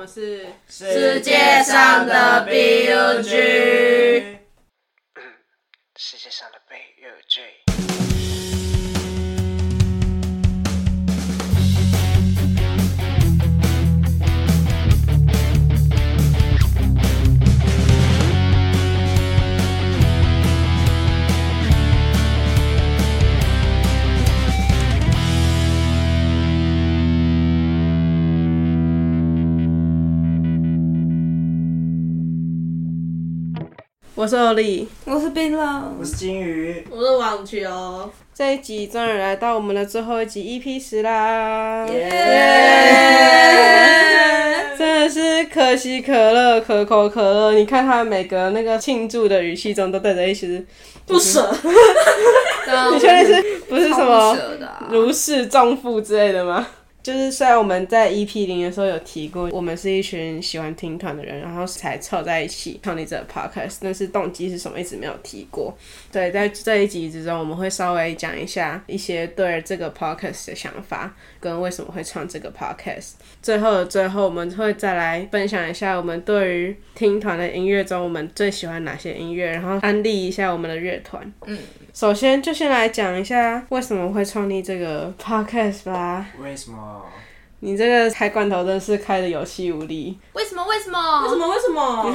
们是世界上的 BUG。世界上的 BUG。我是欧丽。我是冰浪我，是金鱼，我是网球，这一集终于来到我们的最后一集 EP 十啦！耶真的是可喜可乐，可口可乐。你看他每个那个庆祝的语气中都带着一丝不舍，你确定是不是什超么不舍的啊如释重负之类的吗？就是虽然我们在 EP 零的时候有提过，我们是一群喜欢听团的人，然后才凑在一起创立这个 podcast，但是动机是什么一直没有提过。对，在这一集之中，我们会稍微讲一下一些对这个 podcast 的想法，跟为什么会创这个 podcast。最后的最后，我们会再来分享一下我们对于听团的音乐中，我们最喜欢哪些音乐，然后安利一下我们的乐团。嗯，首先就先来讲一下为什么会创立这个 podcast 吧。为什么？你这个开罐头真是开的有气无力。为什么？为什么？为什么？为什么？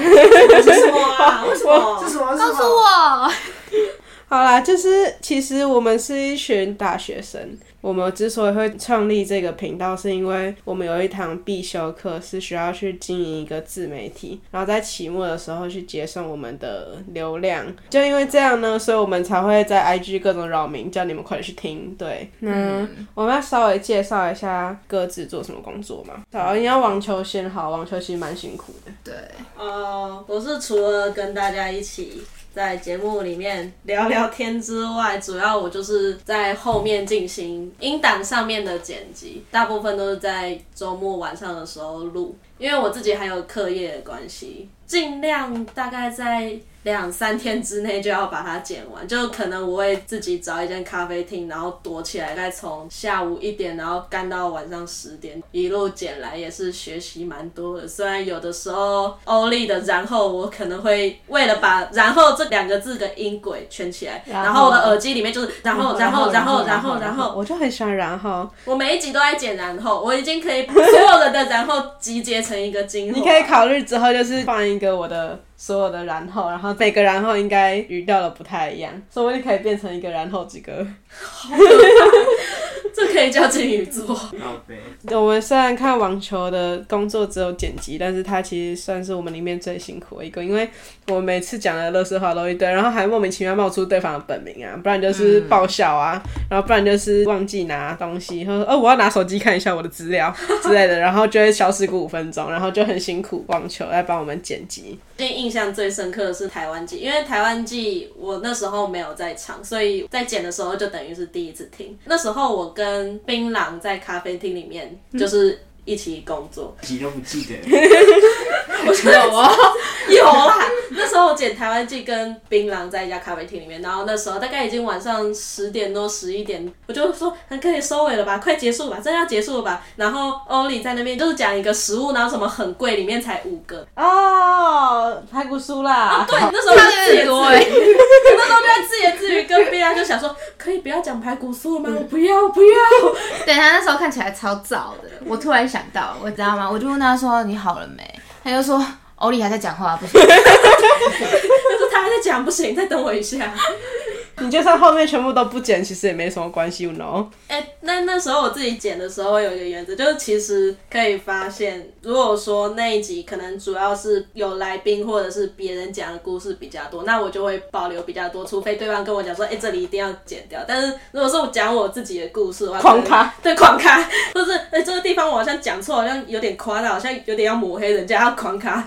是什么 啊？为什么？是什么？告诉我，好啦，就是其实我们是一群大学生。我们之所以会创立这个频道，是因为我们有一堂必修课是需要去经营一个自媒体，然后在期末的时候去节省我们的流量。就因为这样呢，所以我们才会在 IG 各种扰民，叫你们快点去听。对，那、我们要稍微介绍一下各自做什么工作嘛。好，你要网球先好，网球其实蛮辛苦的。对，呃，我是除了跟大家一起在节目里面聊聊天之外，主要我就是在后面进行音档上面的剪辑，大部分都是在周末晚上的时候录，因为我自己还有课业的关系，尽量大概在。两三天之内就要把它剪完，就可能我会自己找一间咖啡厅，然后躲起来，再从下午一点，然后干到晚上十点，一路剪来也是学习蛮多的。虽然有的时候欧丽的然后我可能会为了把然后这两个字的音轨圈起来，然后然后我的耳机里面就是然后然后然后然后然后，我就很喜欢然后。我每一集都在剪然后，我已经可以把所有人的然后集结成一个精 华。你可以考虑之后就是放一个我的所有的然后，然后每个然后应该语调都不太一样，说不定可以变成一个然后几个。这可以叫金鱼座。我们虽然看网球的工作只有剪辑，但是它其实算是我们里面最辛苦的一个，因为我们每次讲的乐色话都一堆，然后还莫名其妙冒出对方的本名啊，不然就是爆笑啊，然后不然就是忘记拿东西，或者说哦我要拿手机看一下我的资料之类的，然后就会消失个五分钟，然后就很辛苦网球来帮我们剪辑。最近印象最深刻的是台湾记，因为台湾记我那时候没有在场，所以在剪的时候就等于是第一次听。那时候我跟槟榔在咖啡厅里面就是一起工作，几都不记得。我有啊，有啦。那时候我剪台湾季跟槟榔在一家咖啡厅里面，然后那时候大概已经晚上十点多十一点，我就说很可以收尾了吧，快结束吧，真的要结束了吧。然后欧里在那边就是讲一个食物，然后什么很贵，里面才五个。哦，排骨酥啦，对，那时候我就自 那时候就在自言自语跟槟榔就想说，可以不要讲排骨酥吗？我不要，我不要。对他那时候看起来超早的，我突然想想到，我知道吗？我就问他说你好了没？他就说欧丽还在讲话，不行。他说他还在讲，不行，再等我一下。你就算后面全部都不剪，其实也没什么关系，you know。哎、那那时候我自己剪的时候有一个原则，就是其实可以发现，如果说那一集可能主要是有来宾或者是别人讲的故事比较多，那我就会保留比较多，除非对方跟我讲说，哎、这里一定要剪掉。但是如果是我讲我自己的故事的话，狂卡，对，狂卡，或是哎、这个地方我好像讲错，好像有点夸大，好像有点要抹黑人家，要狂卡。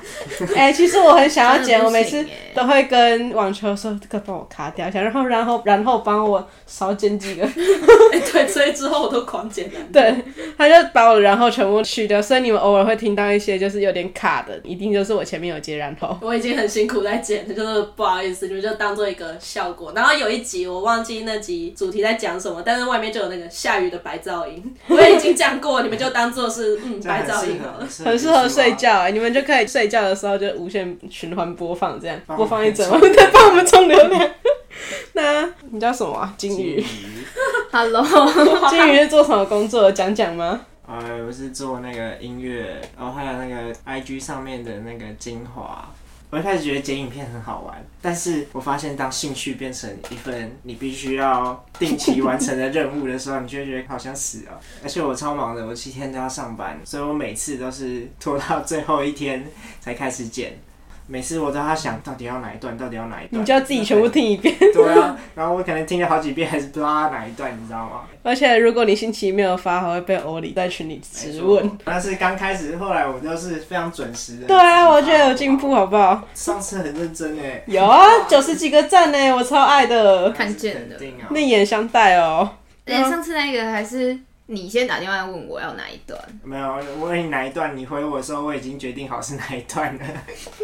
哎、其实我很想要剪，我每次都会跟网球说这个帮我卡掉一下，然后然然后然后帮我少剪几个，哎对，所以之后我都狂剪单。对，他就把我的然后全部去掉，所以你们偶尔会听到一些就是有点卡的，一定就是我前面有接然后。我已经很辛苦在剪了，就是不好意思，你们就当做一个效果。然后有一集我忘记那集主题在讲什么，但是外面就有那个下雨的白噪音，我也已经讲过，你们就当做是嗯白噪音好了。很适合睡。觉哎、你们就可以睡觉的时候就无限循环播放，这样播放一整冲晚，再，帮我们充流量。那你叫什么啊？金鱼？Hello，金鱼是做什么工作的？讲讲吗？呃，我是做那个音乐，然后还有那个 IG 上面的那个精华。我一开始觉得剪影片很好玩，但是我发现当兴趣变成一份你必须要定期完成的任务的时候，你就会觉得好像死了。而且我超忙的，我七天都要上班，所以我每次都是拖到最后一天才开始剪。每次我都要想到底要哪一段，到底要哪一段，你就要自己全部听一遍。对啊，然后我可能听了好几遍，还是不知道它哪一段，你知道吗？而且如果你星期没有发，还会被欧里在群里质问。但是刚开始，后来我都是非常准时的。对啊，我觉得有进步，好不好？上次很认真诶，有啊，九十几个赞呢，我超爱的。看见的定啊。另眼相待哦。哎，上次那个还是你先打电话问我要哪一段，没有，我问你哪一段，你回我的时候，我已经决定好是哪一段了。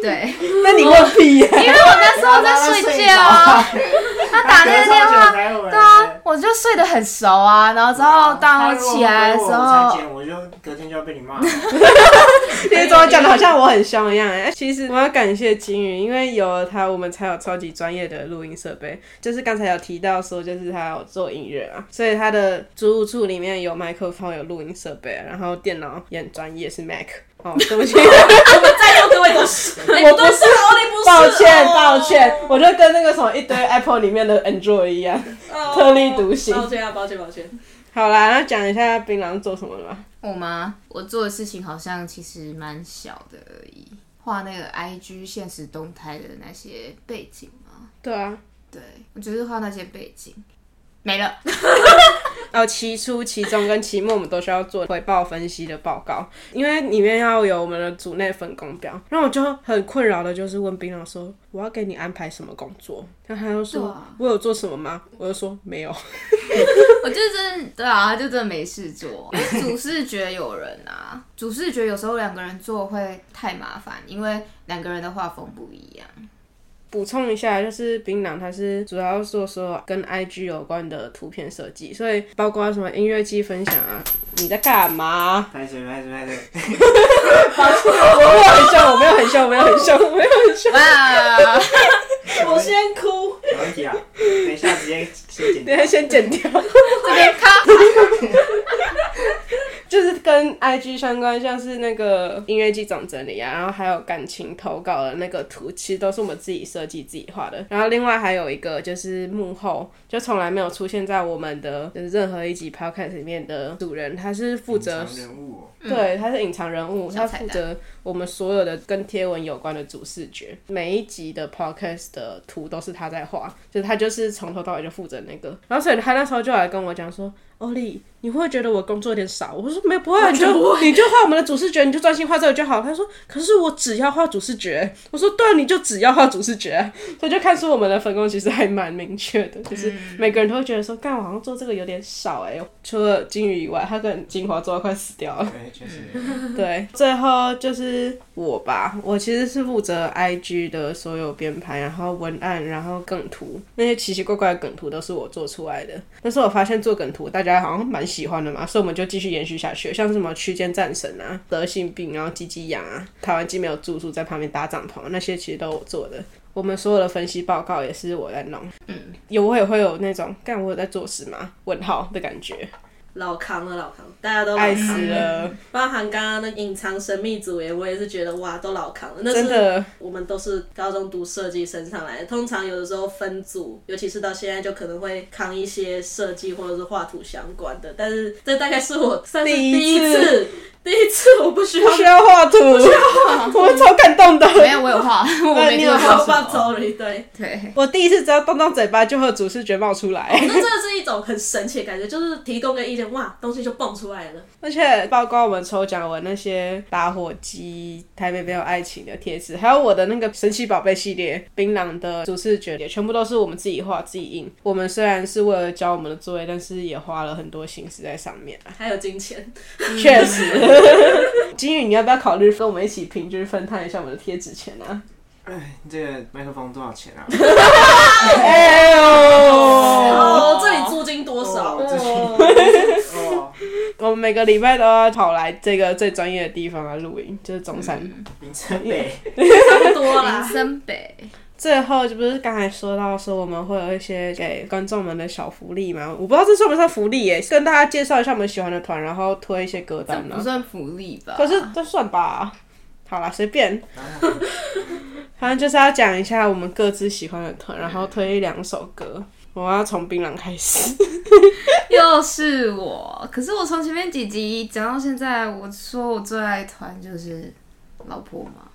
对，那你问屁呀、因为我那时候在睡觉啊，他打那个电话，对啊，我就睡得很熟啊，然后之后当我起来的时候，剪，我就隔天就要被你骂。因为怎么讲的好像我很凶一样哎。其实我要感谢金鱼，因为有了他，我们才有超级专业的录音设备。就是刚才有提到说，就是他有做音乐啊，所以他的租屋处里面有麦克风、有录音设备，然后电脑也很专业，是 Mac。哦，对不起，我们在座各位都是，哎我不是都是，哦，你不是，抱歉哦抱歉，我就跟那个什么一堆 Apple 里面的 Android 一样。哦特立独行抱歉啊，抱歉，抱歉。好啦，那讲一下槟榔做什么的吧。我吗？我做的事情好像其实蛮小的而已，画那个 IG 现实动态的那些背景嘛。对啊，对，我就是画那些背景，没了。哦，期初、期中跟期末我们都需要做回报分析的报告，因为里面要有我们的组内分工表。然后我就很困扰的就是问槟榔说，我要给你安排什么工作？然后他就说，我有做什么吗？我就说没有。我就真的对啊，他就真的没事做。主视觉有人啊，主视觉有时候两个人做会太麻烦，因为两个人的画风不一样。补充一下，就是槟榔它是主要做说跟 IG 有关的图片设计，所以包括什么音乐季分享啊，你在干嘛？拍水拍水拍水，我没有很凶，我没有很凶，我没有很凶，我没有很凶。哇，我先哭。没问题啊？等一下直接先剪掉。等一下先剪掉。这边卡。跟 IG 相关，像是那个音乐季总整理啊，然后还有感情投稿的那个图，其实都是我们自己设计、自己画的。然后另外还有一个就是幕后，就从来没有出现在我们的就是任何一集 podcast 里面的主人，他是负责，对，他是隐藏人物，他负责我们所有的跟贴文有关的主视觉。每一集的 podcast 的图都是他在画，就是他就是从头到尾就负责那个。然后所以他那时候就来跟我讲说：“欧丽，你会不会觉得我工作有点少？”我说：“没有，不会，你就 你就画我们的主视觉，你就专心画这个就好。”他说：“可是我只要画主视觉。”我说：“对啊，你就只要画主视觉。” 所以就看出我们的分工其实还蛮明确的，就是每个人都会觉得说：“干，我好像做这个有点少哎、除了金鱼以外，他跟金华做到快死掉了。对，确实。对，最后就是我吧，我其实是负责 IG 的所有编排，然后文案，然后梗图，那些奇奇怪怪的梗图都是我做出来的。但是我发现做梗图大家好像蛮喜欢的嘛，所以我们就继续延续下去，像是什么区间战神啊、得性病，然后鸡鸡痒啊，台湾既没有住宿，在旁边搭帐篷，那些其实都我做的。我们所有的分析报告也是我在弄，嗯，有我也会有那种干我有在做事吗？问号的感觉，老扛了，老扛，大家都老爱扛死了，包含刚刚那隐藏神秘组员，我也是觉得哇，都老扛了。那是。我们都是高中读设计升上来的，通常有的时候分组，尤其是到现在，就可能会扛一些设计或者是画图相关的。但是这大概是我算是第一次第一次我不需要不需要画图，我超感动的。没有，我有画，我没你有画听过。好 吧，sorry，对。对，我第一次只要动动嘴巴，就会有主视觉冒出来，那真的是一种很神奇的感觉，就是提供个意见，哇，东西就蹦出来了。而且包括我们抽奖文那些打火机、台北没有爱情的贴纸，还有我的那个神奇宝贝系列槟榔的主视觉，也全部都是我们自己画、自己印。我们虽然是为了交我们的作业，但是也花了很多心思在上面啊。还有金钱，确实，金宇，你要不要考虑跟我们一起平均分摊一下我们的贴纸钱啊？哎，你这个麦克风多少钱啊？哎呦！哦，这里租金多少？我们每个礼拜都要跑来这个最专业的地方来录音，就是中山。林森北，差不多林啦。森北，最后就不是刚才说到说我们会有一些给观众们的小福利吗？我不知道这算不算福利耶，跟大家介绍一下我们喜欢的团，然后推一些歌这单啊。不算福利吧？可是这算吧。好啦，随便，反正就是要讲一下我们各自喜欢的团，然后推两首歌。我要从槟榔开始。又是我，可是我从前面几集讲到现在，我说我最爱团就是老婆嘛。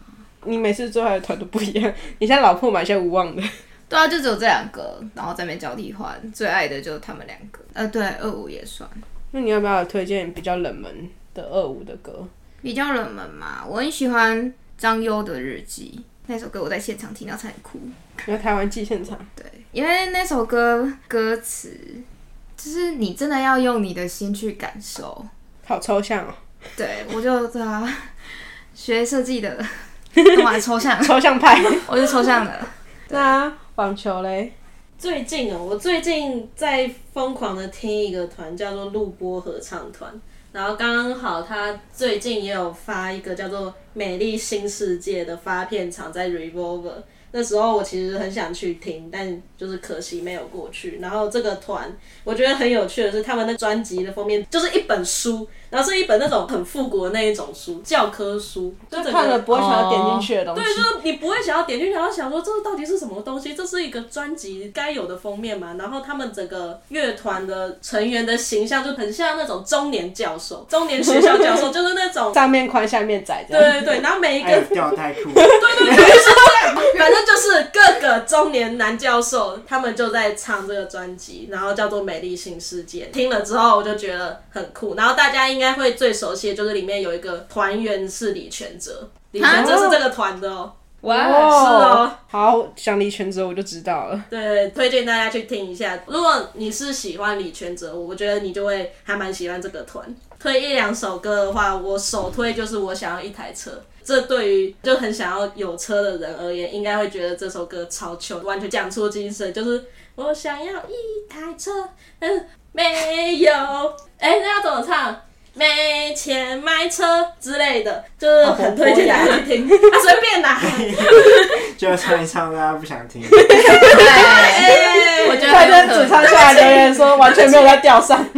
你每次最爱的团都不一样，你现在老破买些无望的。对啊，就只有这两个，然后在那边交替换，最爱的就是他们两个。呃，对，二五也算那你要不要推荐比较冷门的二五的歌？比较冷门嘛。我很喜欢张优的日记那首歌，我在现场听到差点哭。因为台湾季现场，对，因为那首歌歌词就是你真的要用你的心去感受。好抽象哦，对，我就对啊，学设计的，干嘛抽象？抽象派。我是抽象的。那网球嘞？最近哦，我最近在疯狂的听一个团，叫做录播合唱团。然后刚刚好，他最近也有发一个叫做《美丽新世界》的发片场在 Revolver。那时候我其实很想去听，但就是可惜没有过去。然后这个团，我觉得很有趣的是，他们的专辑的封面就是一本书，然后是一本那种很复古的那一种书，教科书，就看了不会想要点进去的东西。对，就是你不会想要点进去，然后想说这到底是什么东西？这是一个专辑该有的封面嘛？然后他们整个乐团的成员的形象就很像那种中年教授、中年学校教授，就是那种。上面宽下面窄。对对对，然后每一个，吊带裤，反正就是各个中年男教授，他们就在唱这个专辑，然后叫做《美丽新世界》。听了之后，我就觉得很酷。然后大家应该会最熟悉的就是里面有一个团员是李全哲，李全哲是这个团的哦。哇，是哦，好，想李全哲我就知道了。对，推荐大家去听一下。如果你是喜欢李全哲，我觉得你就会还蛮喜欢这个团。推一两首歌的话，我首推就是我想要一台车。这对于就很想要有车的人而言，应该会觉得这首歌超糗，完全讲出精神，就是我想要一台车，但是没有。哎、那要怎么唱？没钱买车之类的，就是很推荐大家去听。啊，随便啦。就唱一唱，大家不想听。对，我觉得跟主唱下来留言说完全没有在调上。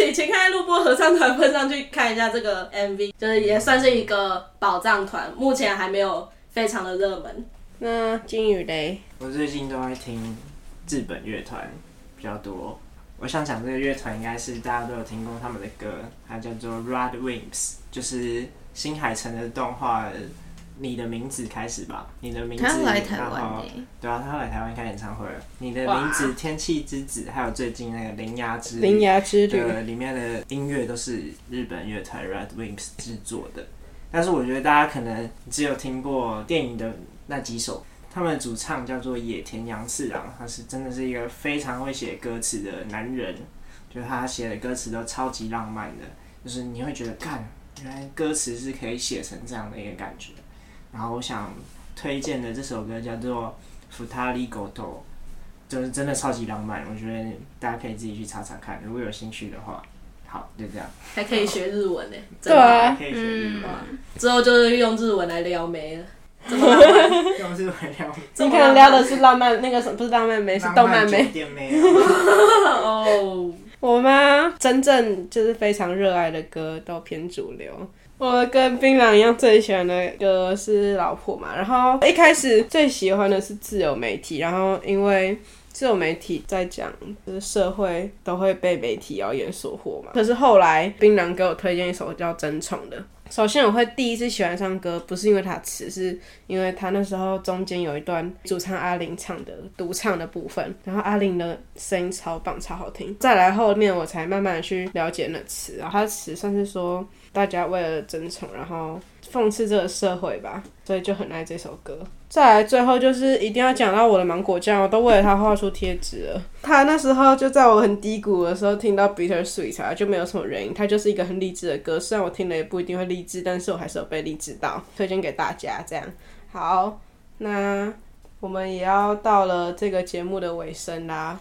对不起，请看录播合唱团分上去看一下这个 MV，就是也算是一个宝藏团，目前还没有非常的热门。那金宇嘞？我最近都在听日本乐团比较多。我想讲这个乐团应该是大家都有听过他们的歌，它叫做 Rod Wings，就是新海诚的动画《你的名字》开始吧，你的名字，他要来台然后对啊，他要来台湾开演唱会了。你的名字、天气之子，还有最近那个铃芽之旅铃芽之旅。的里面的音乐都是日本乐团 Red Wimps 制作的，但是我觉得大家可能只有听过电影的那几首。他们的主唱叫做野田洋次郎，他是真的是一个非常会写歌词的男人，就是他写的歌词都超级浪漫的，就是你会觉得，看，原来歌词是可以写成这样的一个感觉。然后我想推荐的这首歌叫做《f u t a r i Goto》，就是真的超级浪漫，我觉得大家可以自己去查查看，如果有兴趣的话。好，就这样。还可以学日文呢，真对。啊，可以学日文，之后就是用日文来撩妹了，这么浪漫，用日文聊。这你可能撩的是浪漫，那个什么不是浪漫妹，是动漫妹。哦。我吗？真正就是非常热爱的歌都偏主流。我跟槟榔一样，最喜欢的歌是《老婆》嘛。然后一开始最喜欢的是自由媒体，然后因为自由媒体在讲，就是社会都会被媒体谣言所惑嘛。可是后来槟榔给我推荐一首叫《争宠》的。首先我会第一次喜欢上歌，不是因为他词，是因为他那时候中间有一段主唱阿玲唱的独唱的部分，然后阿玲的声音超棒，超好听。再来后面我才慢慢的去了解那词，然后他词算是说大家为了争宠，然后讽刺这个社会吧，所以就很爱这首歌。再来最后就是一定要讲到我的芒果酱，我都为了他画出贴纸了。他那时候就在我很低谷的时候听到 Bitter Sweet 啊，就没有什么原因，它就是一个很励志的歌。虽然我听了也不一定会励志，但是我还是有被励志到，推荐给大家。这样好，那我们也要到了这个节目的尾声啦。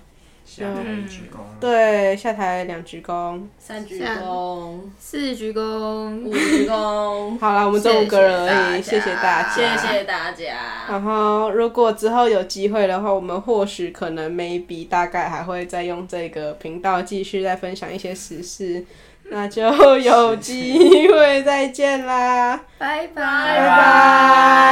下台一鞠躬。对，下台两鞠躬。三鞠躬，四鞠躬，五鞠躬，好啦，我们这五个人而已，谢谢大家，谢谢大家。然后，如果之后有机会的话，我们或许可能 maybe 大概还会再用这个频道继续再分享一些时事，那就有机会再见啦，拜拜。拜拜。